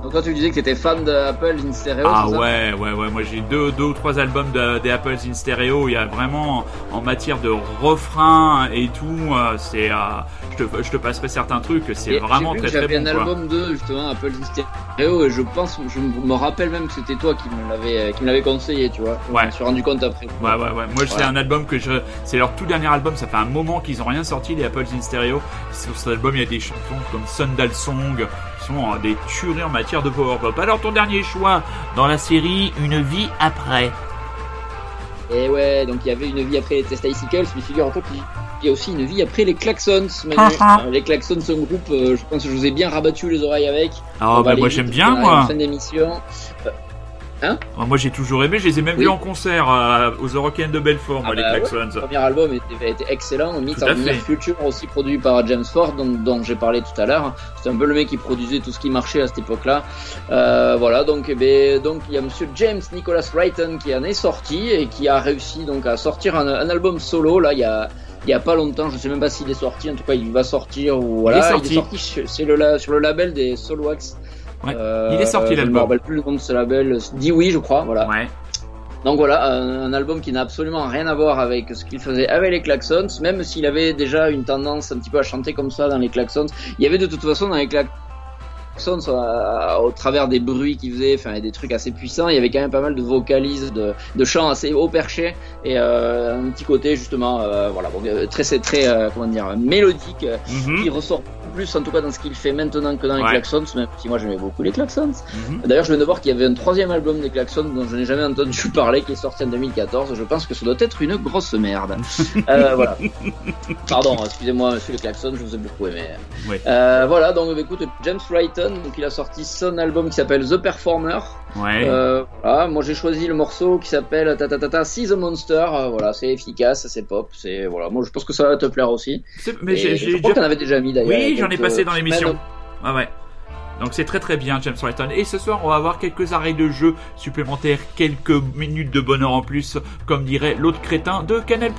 Donc toi tu disais que tu étais fan d'Apple in Stereo Ah ouais, ouais, ouais, moi j'ai deux, deux ou trois albums des Apples in Stereo, il y a vraiment en matière de refrain et tout, euh, c'est, euh, je, te, je te passerai certains trucs, c'est vraiment très très bon. J'avais un album de justement Apple Stereo et je pense, je me rappelle même que c'était toi qui me l'avais, qui me l'avait conseillé, tu vois. Ouais. Je me suis rendu compte après. Ouais, ouais, ouais. Moi c'est un album que je, c'est leur tout dernier album, ça fait un moment qu'ils ont rien sorti les Apples in Stereo. Sur cet album il y a des chansons comme Sundal Song, qui sont euh, des tueries en matière de power pop. Alors ton dernier choix dans la série Une vie après. Et ouais, donc il y avait une vie après les Testicles, mais figure-toi qu'il y a aussi une vie après les Klaxons. Euh, les Klaxons, un groupe, euh, je pense que je vous ai bien rabattu les oreilles avec. Ah bah moi j'aime bien moi. Fin d'émission. Hein ah, moi j'ai toujours aimé, je les ai même vus en concert euh, aux Eurocaines de Belfort, moi, ah les bah Klaxons. le premier album était, était excellent, Myth of Near Future aussi produit par James Ford, dont, j'ai parlé tout à l'heure. C'était un peu le mec qui produisait tout ce qui marchait à cette époque-là. Euh, voilà, donc eh ben, donc il y a Monsieur James Nicholas Wrighton qui en est sorti et qui a réussi donc à sortir un, album solo là il y a il y a pas longtemps, je sais même pas s'il est sorti, en tout cas il va sortir ou voilà, il est sorti, c'est le, sur le label des Solwax euh, il est sorti l'album. Je me rappelle plus le nom de ce label. Dit oui, je crois. Voilà. Ouais. Donc voilà, un, album qui n'a absolument rien à voir avec ce qu'il faisait avec les Klaxons, même s'il avait déjà une tendance un petit peu à chanter comme ça dans les Klaxons. Il y avait de toute façon dans les Klaxons au travers des bruits qu'il faisait, enfin des trucs assez puissants. Il y avait quand même pas mal de vocalises, de, de chants assez haut perché et euh, un petit côté justement, euh, voilà, bon, très très euh, comment dire, mélodique mhm. qui ressort plus en tout cas dans ce qu'il fait maintenant que dans les Klaxons, même si moi j'aimais beaucoup les Klaxons. Mhm. D'ailleurs, je viens de voir qu'il y avait un troisième album des Klaxons dont je n'ai jamais entendu parler, qui est sorti en 2014. Je pense que ça doit être une grosse merde. euh, voilà. Pardon, excusez-moi, monsieur les Klaxons, je vous ai beaucoup aimé. Euh, voilà, donc bah, écoute, James Donc il a sorti son album qui s'appelle The Performer. Ouais. Euh, voilà, moi j'ai choisi le morceau qui s'appelle ta ta ta ta See the Monster. Euh, voilà, c'est efficace, c'est pop, c'est voilà. Moi je pense que ça va te plaire aussi. Mais j'ai, je crois déjà... avais déjà mis d'ailleurs. Oui, j'en ai passé dans l'émission. Ah ouais. Donc c'est très très bien James Wrighton. Et ce soir on va avoir quelques arrêts de jeu supplémentaires, quelques minutes de bonheur en plus, comme dirait l'autre crétin de Canal+.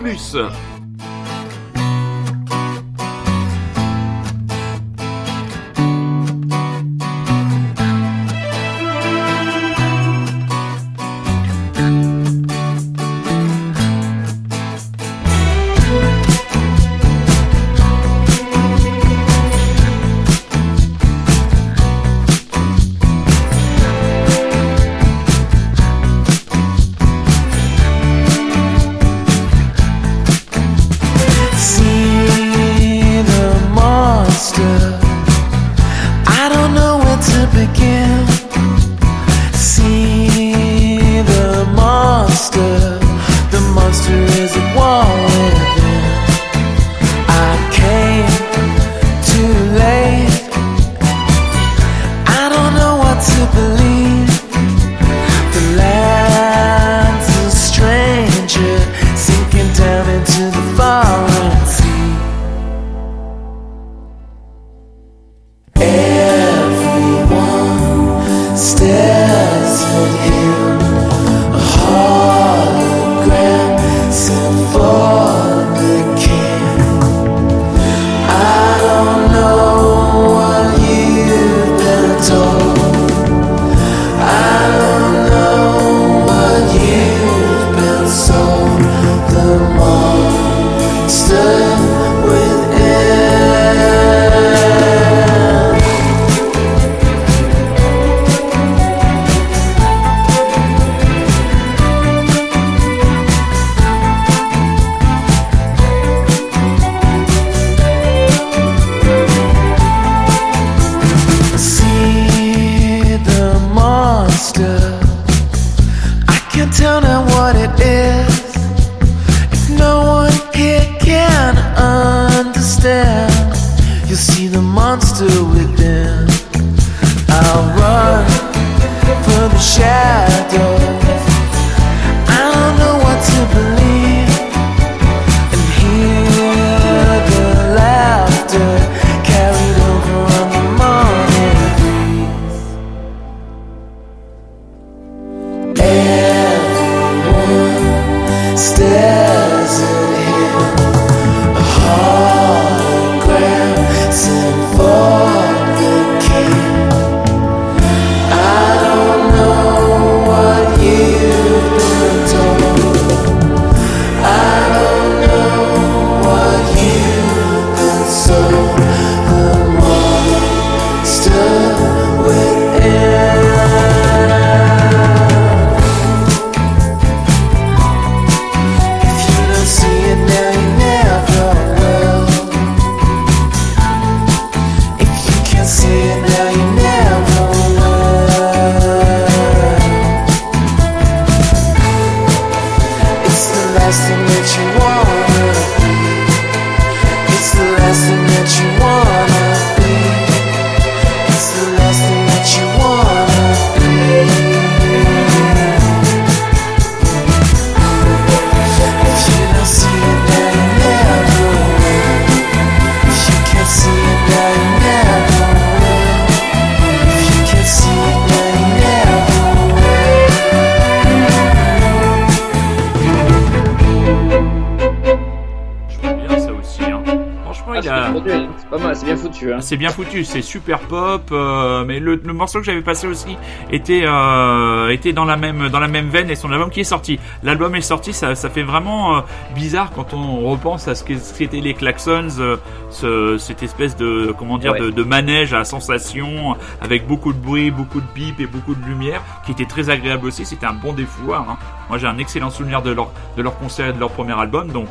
Morceau que j'avais passé aussi était euh, était dans la même dans la même veine et son album qui est sorti. L'album est sorti, ça, ça fait vraiment euh, bizarre quand on repense à ce qu'étaient les Klaxons, euh, ce, cette espèce de comment dire de, de, manège à sensation avec beaucoup de bruit, beaucoup de bip et beaucoup de lumière, qui était très agréable aussi. C'était un bon défouloir. Hein. Moi, j'ai un excellent souvenir de leur de leur concert et de leur premier album, donc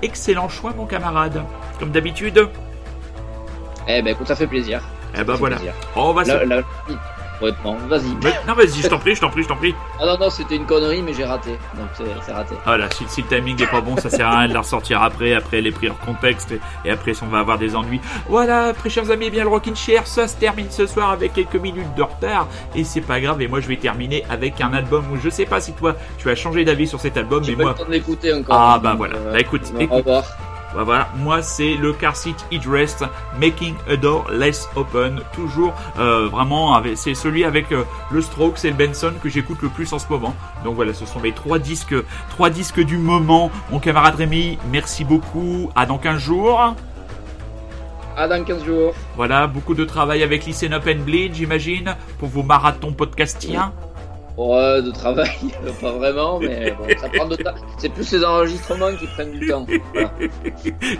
excellent choix, mon camarade. Comme d'habitude. Eh ben écoute, ça fait plaisir. Eh ben voilà. Oh, on va la, la... Ouais, non, vas-y. Non, vas-y, je t'en prie, je t'en prie, je t'en prie. Ah non, non, c'était une connerie, mais j'ai raté. Donc c'est raté. Voilà, si, si, le timing est pas bon, ça sert à rien de la ressortir après, après les pris hors contexte, et, après si on va avoir des ennuis. Voilà, très chers amis, eh bien le Rockin' Chair, ça se termine ce soir avec quelques minutes de retard, et c'est pas grave, et moi je vais terminer avec un album où je sais pas si toi tu as changé d'avis sur cet album, mais moi. le temps d'écouter encore. Ah bah voilà, euh, bah écoute, écoute. Au revoir. Bah voilà, moi c'est le car seat headrest Making a Door Less Open. Toujours euh, vraiment, c'est celui avec euh, le Stroke, c'est le Benson que j'écoute le plus en ce moment. Donc voilà, ce sont mes trois disques, trois disques du moment. Mon camarade Rémi, merci beaucoup. À dans 15 jours. À dans 15 jours. Voilà, beaucoup de travail avec Listen Up and Bleed, j'imagine, pour vos marathons podcastiens. Ouais, de travail, pas vraiment, mais bon, ça prend de temps. C'est plus les enregistrements qui prennent du temps.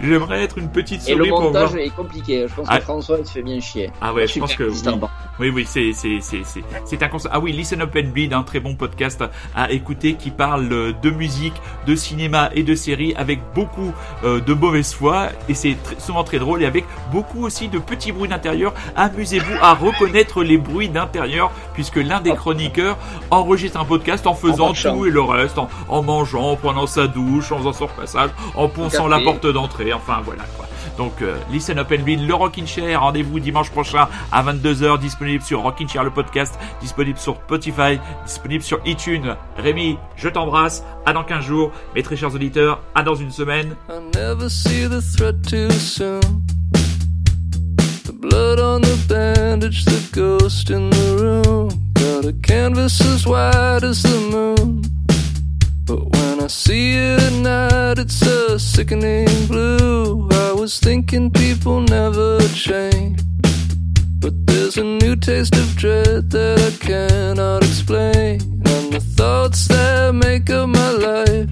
J'aimerais être une petite souris Et le montage pour est compliqué. Je pense que ah. François il se fait bien chier. Ah ouais, je, pense que oui. oui, oui, c'est c'est c'est c'est c'est un Ah oui, Listen Up and Bleed, un très bon podcast à écouter qui parle de musique, de cinéma et de séries avec beaucoup euh, de mauvaise foi et c'est souvent très drôle et avec beaucoup aussi de petits bruits d'intérieur. Amusez-vous à reconnaître les bruits d'intérieur puisque l'un des chroniqueurs enregistre un podcast en faisant tout et le reste, en, mangeant, en prenant sa douche, en faisant son repassage, en ponçant la porte d'entrée, enfin voilà quoi. Donc euh, Listen Up and Bleed, le Rockin' Chair, rendez-vous dimanche prochain à 22h, disponible sur Rockin' Chair le podcast, disponible sur Spotify, disponible sur iTunes. Rémi, je t'embrasse, à dans 15 jours, mes très chers auditeurs, à dans une semaine. blood on the bandage, the ghost in the room. Got a canvas as wide as the moon. But when I see it at night, it's a sickening blue. I was thinking people never change. But there's a new taste of dread that I cannot explain. And the thoughts that make up my life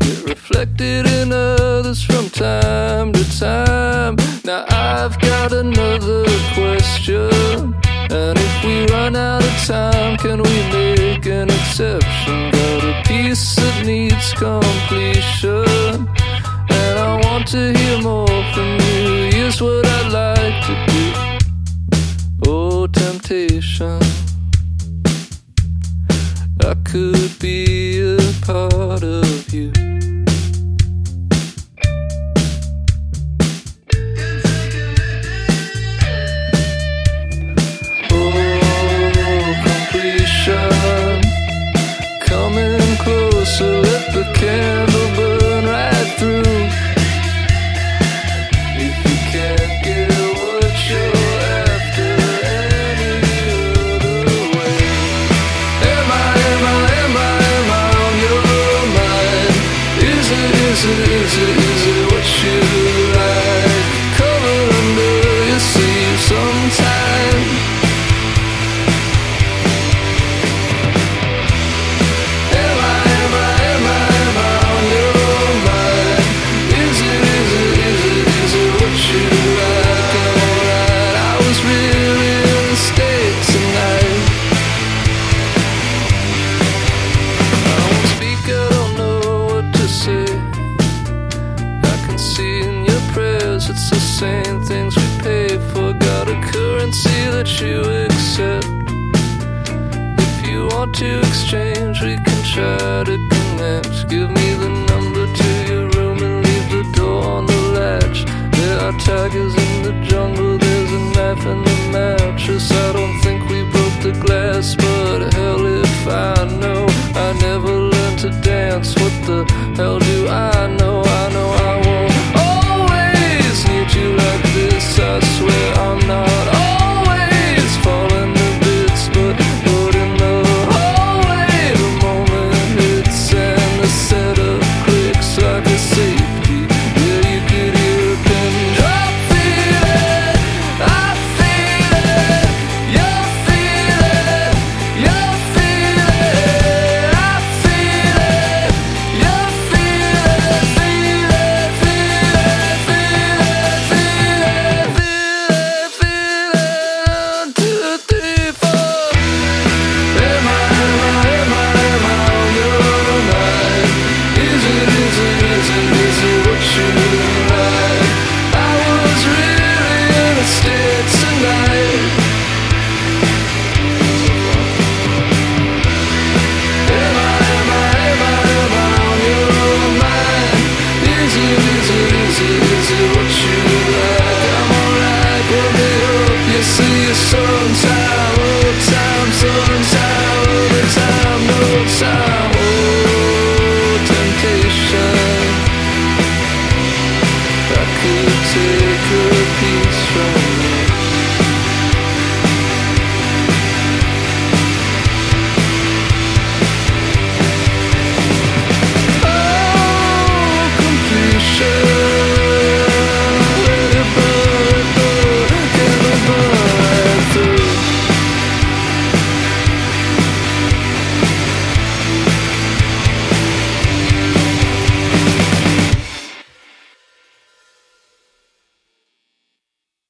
get reflected in others from time to time. Now I've got another question. And if we run out of time, can we make an exception? Got a piece that needs completion. And I want to hear more from you. Here's what I'd like to do. Oh, temptation. I could be a part of you. To exchange, we can try to